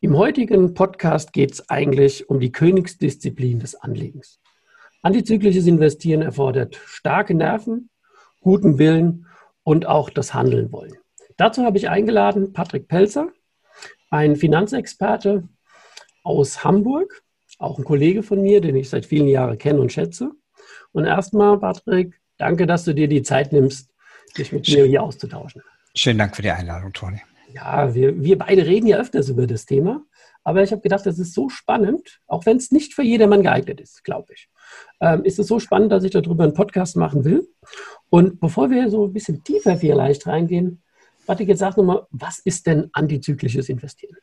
Im heutigen Podcast geht es eigentlich um die Königsdisziplin des Anlegens. Antizyklisches Investieren erfordert starke Nerven, guten Willen und auch das Handeln wollen. Dazu habe ich eingeladen Patrick Pelzer, ein Finanzexperte aus Hamburg, auch ein Kollege von mir, den ich seit vielen Jahren kenne und schätze. Und erstmal, Patrick, danke, dass du dir die Zeit nimmst, dich mit mir hier auszutauschen. Schönen Dank für die Einladung, Toni. Ja, wir, wir beide reden ja öfters über das Thema, aber ich habe gedacht, das ist so spannend, auch wenn es nicht für jedermann geeignet ist, glaube ich. Ähm, ist es so spannend, dass ich darüber einen Podcast machen will. Und bevor wir so ein bisschen tiefer vielleicht reingehen, warte, jetzt sag nochmal, was ist denn antizyklisches Investieren?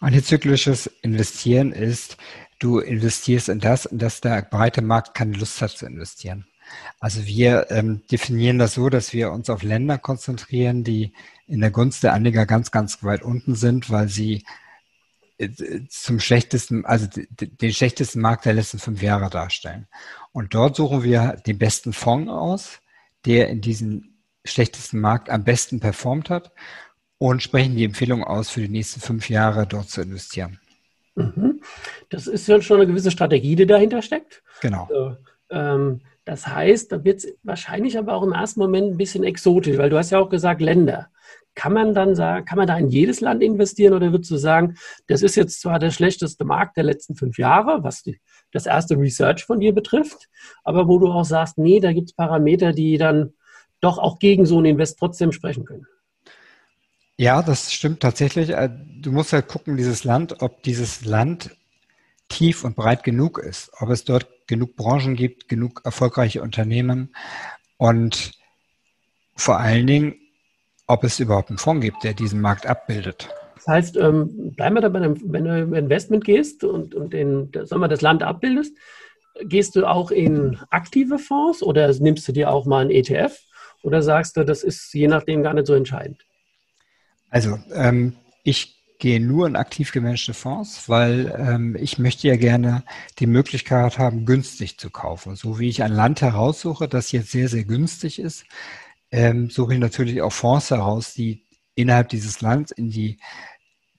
Antizyklisches Investieren ist, du investierst in das, in das der breite Markt keine Lust hat zu investieren. Also wir ähm, definieren das so, dass wir uns auf Länder konzentrieren, die in der Gunst der Anleger ganz, ganz weit unten sind, weil sie äh, zum schlechtesten, also den schlechtesten Markt der letzten fünf Jahre darstellen. Und dort suchen wir den besten Fonds aus, der in diesem schlechtesten Markt am besten performt hat und sprechen die Empfehlung aus, für die nächsten fünf Jahre dort zu investieren. Mhm. Das ist ja schon eine gewisse Strategie, die dahinter steckt. Genau. Also, ähm, das heißt, da wird es wahrscheinlich aber auch im ersten Moment ein bisschen exotisch, weil du hast ja auch gesagt Länder. Kann man dann sagen, kann man da in jedes Land investieren oder würdest du sagen, das ist jetzt zwar der schlechteste Markt der letzten fünf Jahre, was die, das erste Research von dir betrifft, aber wo du auch sagst, nee, da gibt es Parameter, die dann doch auch gegen so ein Invest trotzdem sprechen können? Ja, das stimmt tatsächlich. Äh, du musst halt gucken, dieses Land, ob dieses Land tief und breit genug ist, ob es dort genug Branchen gibt, genug erfolgreiche Unternehmen und vor allen Dingen, ob es überhaupt einen Fonds gibt, der diesen Markt abbildet. Das heißt, ähm, bleiben wir dabei, wenn du im Investment gehst und, und den, sagen wir, das Land abbildest, gehst du auch in aktive Fonds oder nimmst du dir auch mal einen ETF oder sagst du, das ist je nachdem gar nicht so entscheidend? Also, ähm, ich gehe nur in aktiv gemanagte Fonds, weil ähm, ich möchte ja gerne die Möglichkeit haben, günstig zu kaufen. So wie ich ein Land heraussuche, das jetzt sehr, sehr günstig ist, ähm, suche ich natürlich auch Fonds heraus, die innerhalb dieses Landes in die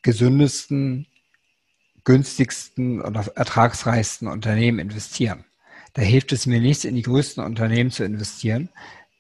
gesündesten, günstigsten oder ertragsreichsten Unternehmen investieren. Da hilft es mir nichts, in die größten Unternehmen zu investieren.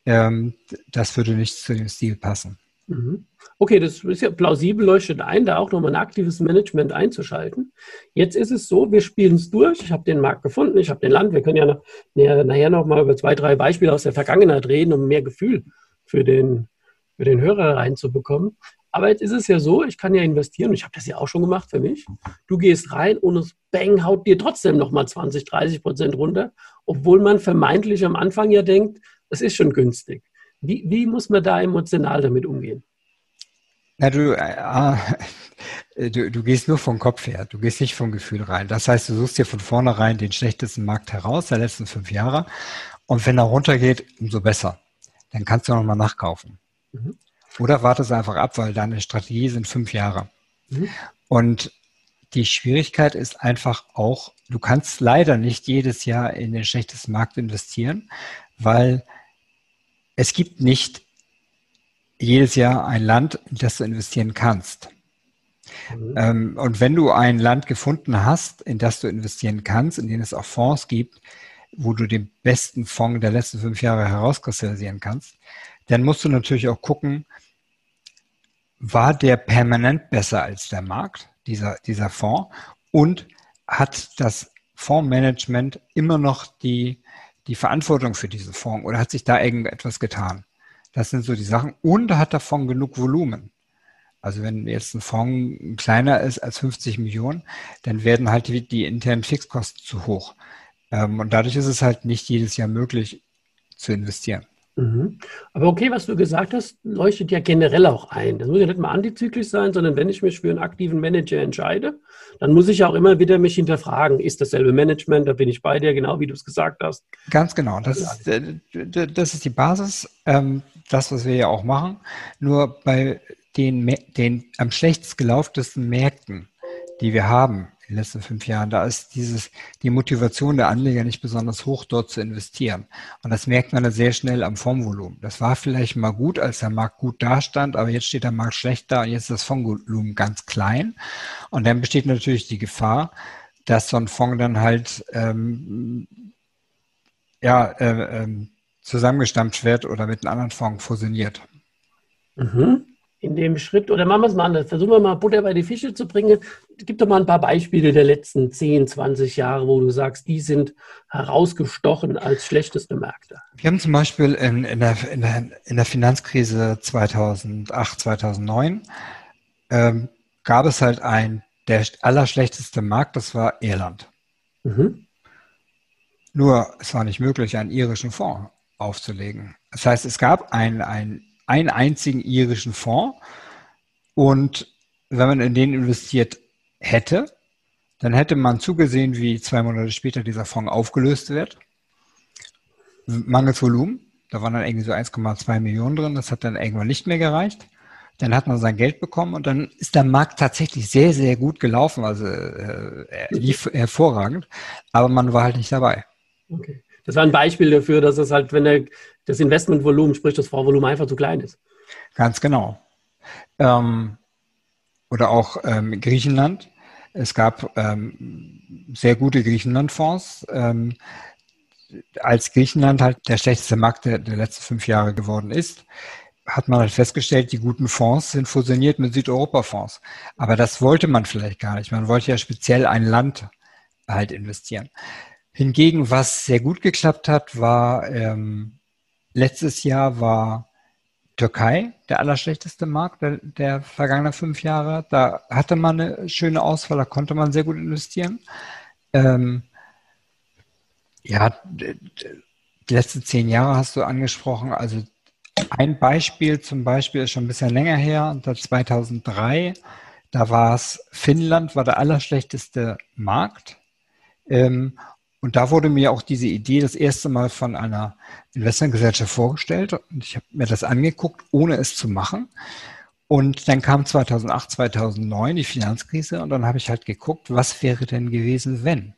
Ähm, das würde nicht zu dem Stil passen. Mhm. Okay, das ist ja plausibel, leuchtet ein, da auch nochmal ein aktives Management einzuschalten. Jetzt ist es so, wir spielen es durch. Ich habe den Markt gefunden, ich habe den Land. Wir können ja nachher, nachher nochmal über zwei, drei Beispiele aus der Vergangenheit reden, um mehr Gefühl für den, für den Hörer reinzubekommen. Aber jetzt ist es ja so, ich kann ja investieren. Ich habe das ja auch schon gemacht für mich. Du gehst rein und es bang, haut dir trotzdem nochmal 20, 30 Prozent runter, obwohl man vermeintlich am Anfang ja denkt, es ist schon günstig. Wie, wie muss man da emotional damit umgehen? Na, du, äh, du, du gehst nur vom Kopf her, du gehst nicht vom Gefühl rein. Das heißt, du suchst dir von vornherein den schlechtesten Markt heraus der letzten fünf Jahre und wenn er runtergeht, umso besser. Dann kannst du nochmal nachkaufen. Mhm. Oder wartest einfach ab, weil deine Strategie sind fünf Jahre. Mhm. Und die Schwierigkeit ist einfach auch, du kannst leider nicht jedes Jahr in den schlechtesten Markt investieren, weil es gibt nicht jedes Jahr ein Land, in das du investieren kannst. Mhm. Ähm, und wenn du ein Land gefunden hast, in das du investieren kannst, in dem es auch Fonds gibt, wo du den besten Fonds der letzten fünf Jahre herauskristallisieren kannst, dann musst du natürlich auch gucken, war der permanent besser als der Markt, dieser, dieser Fonds, und hat das Fondsmanagement immer noch die die Verantwortung für diesen Fonds oder hat sich da irgendetwas getan? Das sind so die Sachen. Und hat davon genug Volumen. Also wenn jetzt ein Fonds kleiner ist als 50 Millionen, dann werden halt die, die internen Fixkosten zu hoch. Ähm, und dadurch ist es halt nicht jedes Jahr möglich zu investieren. Mhm. Aber okay, was du gesagt hast, leuchtet ja generell auch ein. Das muss ja nicht mal antizyklisch sein, sondern wenn ich mich für einen aktiven Manager entscheide, dann muss ich auch immer wieder mich hinterfragen, ist dasselbe Management, da bin ich bei dir, genau wie du es gesagt hast. Ganz genau, das ist, äh, das ist die Basis, ähm, das, was wir ja auch machen. Nur bei den, den am schlechtest gelauftesten Märkten, die wir haben, den letzten fünf Jahren, da ist dieses, die Motivation der Anleger nicht besonders hoch, dort zu investieren. Und das merkt man dann sehr schnell am Fondsvolumen. Das war vielleicht mal gut, als der Markt gut dastand, aber jetzt steht der Markt schlecht da und jetzt ist das Fondsvolumen ganz klein. Und dann besteht natürlich die Gefahr, dass so ein Fonds dann halt ähm, ja, äh, äh, zusammengestampft wird oder mit einem anderen Fonds fusioniert. Mhm in dem Schritt, oder machen wir es mal anders, versuchen wir mal Butter bei die Fische zu bringen. Gib doch mal ein paar Beispiele der letzten 10, 20 Jahre, wo du sagst, die sind herausgestochen als schlechteste Märkte. Wir haben zum Beispiel in, in, der, in, der, in der Finanzkrise 2008, 2009 ähm, gab es halt ein, der allerschlechteste Markt, das war Irland. Mhm. Nur es war nicht möglich, einen irischen Fonds aufzulegen. Das heißt, es gab ein, ein einen einzigen irischen Fonds. Und wenn man in den investiert hätte, dann hätte man zugesehen, wie zwei Monate später dieser Fonds aufgelöst wird. Mangels Volumen. Da waren dann irgendwie so 1,2 Millionen drin. Das hat dann irgendwann nicht mehr gereicht. Dann hat man sein Geld bekommen und dann ist der Markt tatsächlich sehr, sehr gut gelaufen. Also äh, lief hervorragend, aber man war halt nicht dabei. Okay. Das war ein Beispiel dafür, dass es halt, wenn der, das Investmentvolumen, sprich das Vorvolumen einfach zu klein ist. Ganz genau. Ähm, oder auch ähm, Griechenland. Es gab ähm, sehr gute Griechenland-Fonds. Ähm, als Griechenland halt der schlechteste Markt der, der letzten fünf Jahre geworden ist, hat man halt festgestellt, die guten Fonds sind fusioniert mit Südeuropa-Fonds. Aber das wollte man vielleicht gar nicht. Man wollte ja speziell ein Land halt investieren. Hingegen, was sehr gut geklappt hat, war ähm, letztes Jahr war Türkei der allerschlechteste Markt der, der vergangenen fünf Jahre. Da hatte man eine schöne Auswahl, da konnte man sehr gut investieren. Ähm, ja, die letzten zehn Jahre hast du angesprochen. Also ein Beispiel zum Beispiel ist schon ein bisschen länger her, 2003. Da war es Finnland, war der allerschlechteste Markt. Ähm, und da wurde mir auch diese Idee das erste Mal von einer Investmentgesellschaft vorgestellt und ich habe mir das angeguckt, ohne es zu machen. Und dann kam 2008, 2009 die Finanzkrise und dann habe ich halt geguckt, was wäre denn gewesen, wenn?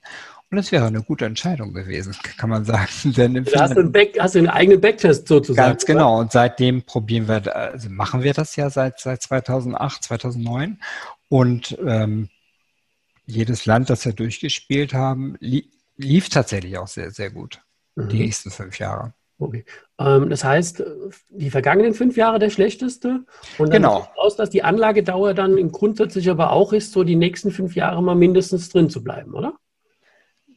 Und es wäre eine gute Entscheidung gewesen, kann man sagen. Denn im hast, du einen Back, hast einen eigenen Backtest sozusagen. Ganz genau. Und seitdem probieren wir, also machen wir das ja seit, seit 2008, 2009. Und ähm, jedes Land, das wir durchgespielt haben, lief tatsächlich auch sehr, sehr gut. Mhm. Die nächsten fünf Jahre. Okay. Ähm, das heißt, die vergangenen fünf Jahre der schlechteste. Und dann genau. aus, dass die Anlagedauer dann grundsätzlich aber auch ist, so die nächsten fünf Jahre mal mindestens drin zu bleiben, oder?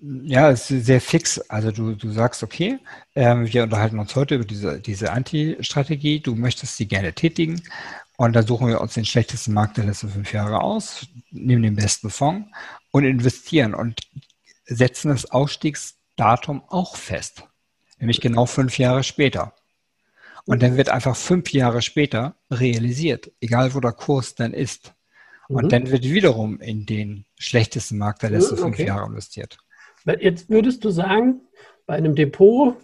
Ja, es ist sehr fix. Also du, du sagst, okay, ähm, wir unterhalten uns heute über diese, diese Anti-Strategie, du möchtest sie gerne tätigen und dann suchen wir uns den schlechtesten Markt der letzten fünf Jahre aus, nehmen den besten Fonds und investieren. Und setzen das Ausstiegsdatum auch fest, nämlich genau fünf Jahre später. Und dann wird einfach fünf Jahre später realisiert, egal wo der Kurs dann ist. Und mhm. dann wird wiederum in den schlechtesten Markt der letzten okay. fünf Jahre investiert. Jetzt würdest du sagen, bei einem Depot,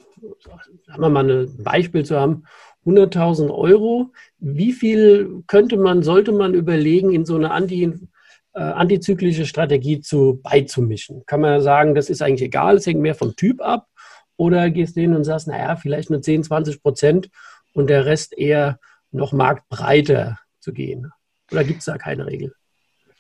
sagen wir mal ein Beispiel zu haben, 100.000 Euro, wie viel könnte man, sollte man überlegen, in so eine Anti äh, antizyklische Strategie zu beizumischen? Kann man sagen, das ist eigentlich egal, es hängt mehr vom Typ ab? Oder gehst du hin und sagst, naja, vielleicht nur 10, 20 Prozent und der Rest eher noch marktbreiter zu gehen? Oder gibt es da keine Regel?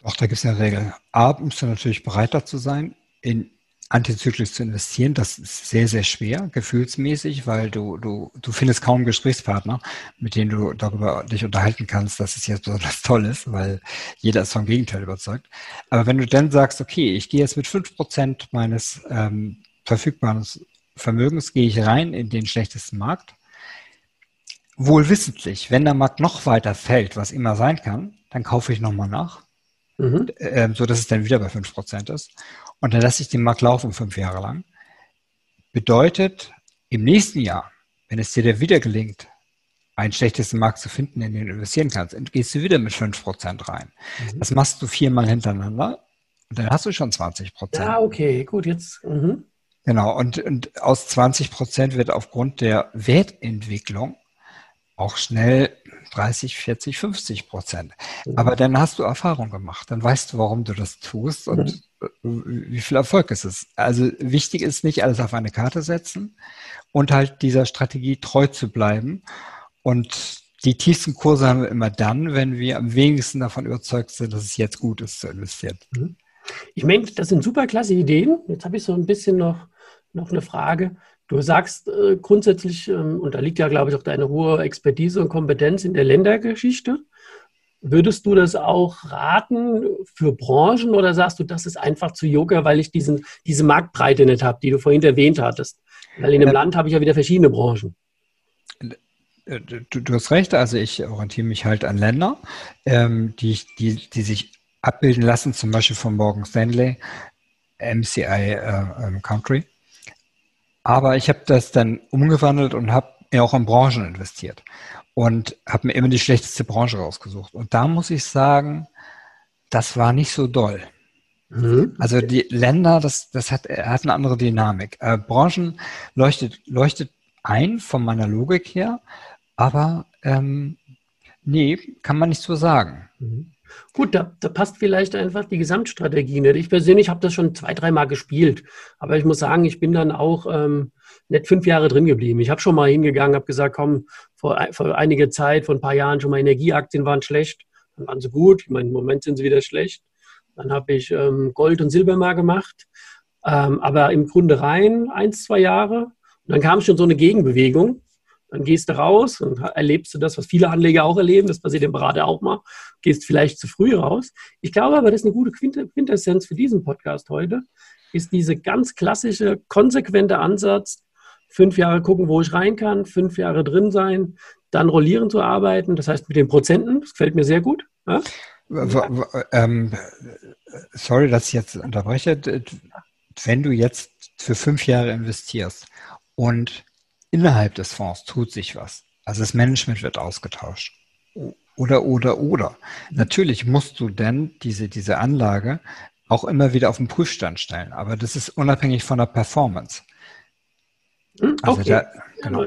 Auch da gibt es eine Regel. A, musst du natürlich breiter zu sein. In antizyklisch zu investieren, das ist sehr, sehr schwer, gefühlsmäßig, weil du, du, du findest kaum Gesprächspartner, mit denen du darüber dich unterhalten kannst, dass es jetzt besonders toll ist, weil jeder ist vom Gegenteil überzeugt. Aber wenn du dann sagst, okay, ich gehe jetzt mit fünf Prozent meines ähm, verfügbaren Vermögens, gehe ich rein in den schlechtesten Markt, wohl wissentlich, wenn der Markt noch weiter fällt, was immer sein kann, dann kaufe ich nochmal nach, mhm. äh, so dass es dann wieder bei fünf Prozent ist und dann lasse ich den Markt laufen fünf Jahre lang. Bedeutet, im nächsten Jahr, wenn es dir dann wieder gelingt, einen schlechtesten Markt zu finden, in den du investieren kannst, gehst du wieder mit 5% rein. Mhm. Das machst du viermal hintereinander und dann hast du schon 20%. Ja, okay, gut, jetzt. Mhm. Genau, und, und aus 20% wird aufgrund der Wertentwicklung auch schnell 30, 40, 50 Prozent. Mhm. Aber dann hast du Erfahrung gemacht, dann weißt du, warum du das tust und mhm. wie viel Erfolg es ist. Also wichtig ist nicht alles auf eine Karte setzen und halt dieser Strategie treu zu bleiben. Und die tiefsten Kurse haben wir immer dann, wenn wir am wenigsten davon überzeugt sind, dass es jetzt gut ist zu investieren. Mhm. Ich meine, das sind super klasse Ideen. Jetzt habe ich so ein bisschen noch, noch eine Frage. Du sagst äh, grundsätzlich, ähm, und da liegt ja, glaube ich, auch deine hohe Expertise und Kompetenz in der Ländergeschichte. Würdest du das auch raten für Branchen oder sagst du, das ist einfach zu Yoga, weil ich diesen, diese Marktbreite nicht habe, die du vorhin erwähnt hattest? Weil in einem ähm, Land habe ich ja wieder verschiedene Branchen. Äh, du, du, hast recht, also ich orientiere mich halt an Länder, ähm, die, die, die sich abbilden lassen, zum Beispiel von Morgan Stanley, MCI äh, ähm, Country. Aber ich habe das dann umgewandelt und habe ja auch in Branchen investiert und habe mir immer die schlechteste Branche rausgesucht. Und da muss ich sagen, das war nicht so doll. Mhm. Also die Länder, das, das hat, hat eine andere Dynamik. Äh, Branchen leuchtet, leuchtet ein von meiner Logik her, aber ähm, nee, kann man nicht so sagen. Mhm. Gut, da, da, passt vielleicht einfach die Gesamtstrategie nicht. Ich persönlich habe das schon zwei, dreimal gespielt, aber ich muss sagen, ich bin dann auch ähm, nicht fünf Jahre drin geblieben. Ich habe schon mal hingegangen, habe gesagt, komm, vor, vor einiger Zeit, vor ein paar Jahren schon mal Energieaktien waren schlecht, dann waren sie gut. Ich meine, im Moment sind sie wieder schlecht. Dann habe ich ähm, Gold und Silber mal gemacht, ähm, aber im Grunde rein eins, zwei Jahre. Und dann kam schon so eine Gegenbewegung dann gehst du raus und erlebst du das, was viele Anleger auch erleben. Das passiert dem Berater auch mal. Gehst vielleicht zu früh raus. Ich glaube aber, das ist eine gute Quintessenz für diesen Podcast heute, ist diese ganz klassische, konsequente Ansatz, fünf Jahre gucken, wo ich rein kann, fünf Jahre drin sein, dann rollieren zu arbeiten. Das heißt mit den Prozenten, das gefällt mir sehr gut. Ja? Ähm, sorry, dass ich jetzt unterbreche. Wenn du jetzt für fünf Jahre investierst und innerhalb des Fonds tut sich was. Also das Management wird ausgetauscht. Oder, oder, oder. Natürlich musst du denn diese, diese Anlage auch immer wieder auf den Prüfstand stellen. Aber das ist unabhängig von der Performance. Hm, also okay. da, genau.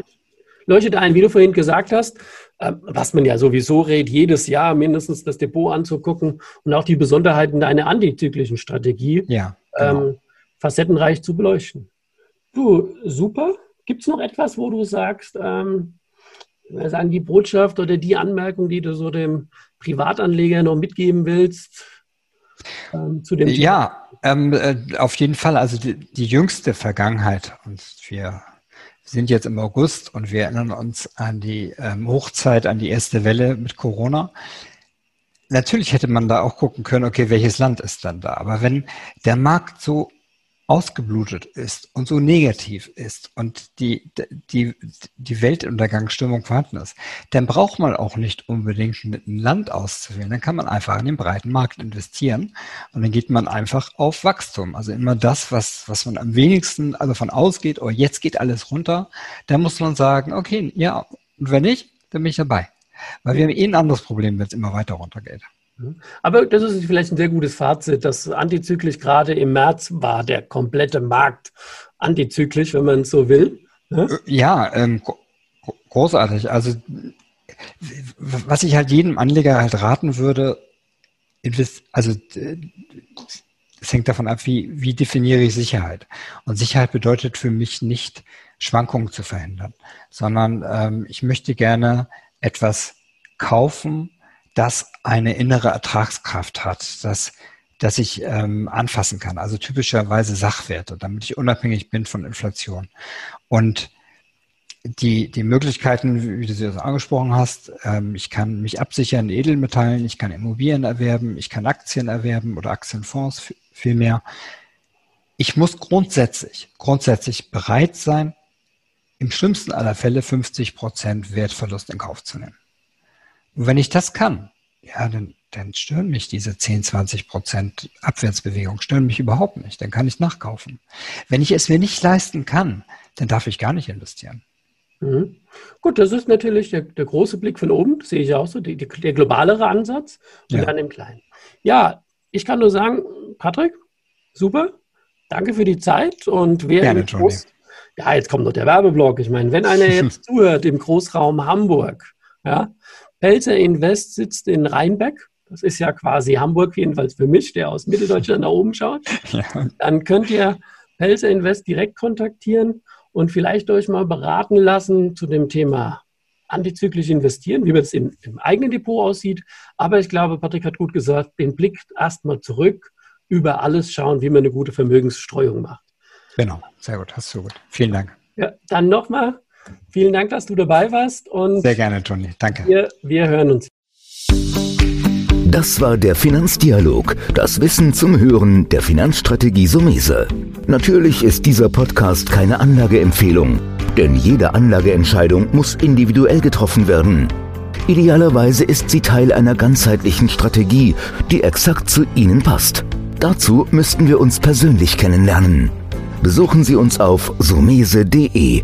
Leuchtet ein, wie du vorhin gesagt hast, ähm, was man ja sowieso rät, jedes Jahr mindestens das Depot anzugucken und auch die Besonderheiten deiner antizyklischen Strategie ja, genau. ähm, facettenreich zu beleuchten. Du, super. Gibt es noch etwas, wo du sagst, ähm, sagen die Botschaft oder die Anmerkung, die du so dem Privatanleger noch mitgeben willst ähm, zu dem? Ja, ähm, äh, auf jeden Fall. Also die, die, jüngste Vergangenheit und wir sind jetzt im August und wir erinnern uns an die ähm, Hochzeit, an die erste Welle mit Corona. Natürlich hätte man da auch gucken können, okay, welches Land ist dann da? Aber wenn der Markt so ausgeblutet ist und so negativ ist und die, die, die Weltuntergangsstimmung vorhanden ist, dann braucht man auch nicht unbedingt ein Land auszuwählen. Dann kann man einfach in den breiten Markt investieren und dann geht man einfach auf Wachstum. Also immer das, was, was man am wenigsten also von ausgeht, oh, jetzt geht alles runter, dann muss man sagen, okay, ja, und wenn nicht, dann bin ich dabei. Weil wir haben eh ein anderes Problem, wenn es immer weiter runtergeht. Aber das ist vielleicht ein sehr gutes Fazit, dass antizyklisch gerade im März war der komplette Markt antizyklisch, wenn man es so will. Ne? Äh, ja, ähm, großartig. Also was ich halt jedem Anleger halt raten würde, also es hängt davon ab, wie, wie definiere ich Sicherheit. Und Sicherheit bedeutet für mich nicht, Schwankungen zu verhindern, sondern ähm, ich möchte gerne etwas kaufen, das eine innere Ertragskraft hat, dass, dass ich ähm, anfassen kann. Also typischerweise Sachwerte, damit ich unabhängig bin von Inflation. Und die, die Möglichkeiten, wie du sie das angesprochen hast, ähm, ich kann mich absichern in Edelmetallen, ich kann Immobilien erwerben, ich kann Aktien erwerben oder Aktienfonds vielmehr. Ich muss grundsätzlich, grundsätzlich bereit sein, im schlimmsten aller Fälle 50 Prozent Wertverlust in Kauf zu nehmen. Und wenn ich das kann, ja, dann, dann stören mich diese 10, 20 Prozent Abwärtsbewegung, stören mich überhaupt nicht. Dann kann ich nachkaufen. Wenn ich es mir nicht leisten kann, dann darf ich gar nicht investieren. Mhm. Gut, das ist natürlich der, der, große Blick von oben, das sehe ich auch so, die, die, der globalere Ansatz und ja. dann im Kleinen. Ja, ich kann nur sagen, Patrick, super, danke für die Zeit und wer Gerne, Groß, ja, jetzt kommt noch der Werbeblock. Ich meine, wenn einer jetzt zuhört im Großraum Hamburg, ja, Pelzer Invest sitzt in Rheinbeck, das ist ja quasi Hamburg, jedenfalls für mich, der aus Mitteldeutschland da oben schaut, ja. dann könnt ihr Pelzer Invest direkt kontaktieren und vielleicht euch mal beraten lassen zu dem Thema antizyklisch investieren, wie das im, im eigenen Depot aussieht. Aber ich glaube, Patrick hat gut gesagt, den Blick erstmal zurück, über alles schauen, wie man eine gute Vermögensstreuung macht. Genau, sehr gut, hast du gut. Vielen Dank. Ja, dann nochmal vielen Dank, dass du dabei warst. Und sehr gerne, Toni. Danke. Wir, wir hören uns. Das war der Finanzdialog, das Wissen zum Hören der Finanzstrategie Sumese. Natürlich ist dieser Podcast keine Anlageempfehlung, denn jede Anlageentscheidung muss individuell getroffen werden. Idealerweise ist sie Teil einer ganzheitlichen Strategie, die exakt zu Ihnen passt. Dazu müssten wir uns persönlich kennenlernen. Besuchen Sie uns auf sumese.de